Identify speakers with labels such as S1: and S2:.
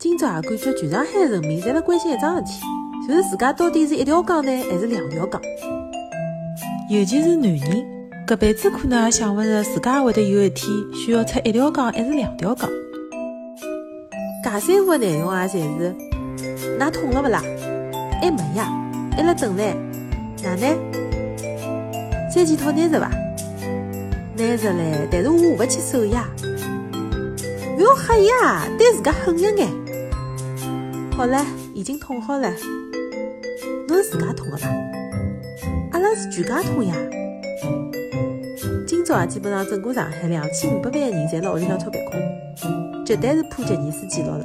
S1: 今朝也感觉全上海人民侪辣关心一桩事体，就是自家到底是一条杠呢，还是两条杠？
S2: 尤其是男人，搿辈子可能也想勿着自家也会得有一天需要出一条杠还是两条杠。
S1: 搿三胡的内容也，侪是，㑚痛了勿啦？还没呀，还辣等呢。哪呢？三件套拿着伐？拿着唻，但是我下勿去手呀。勿要吓呀，对自家狠一眼。好了，已经痛好了。侬是自家痛的吧？阿拉是全家痛呀。今朝啊，基本上整个上海两千五百万人侪辣屋里向抄别哭，绝对是破吉尼斯纪录了。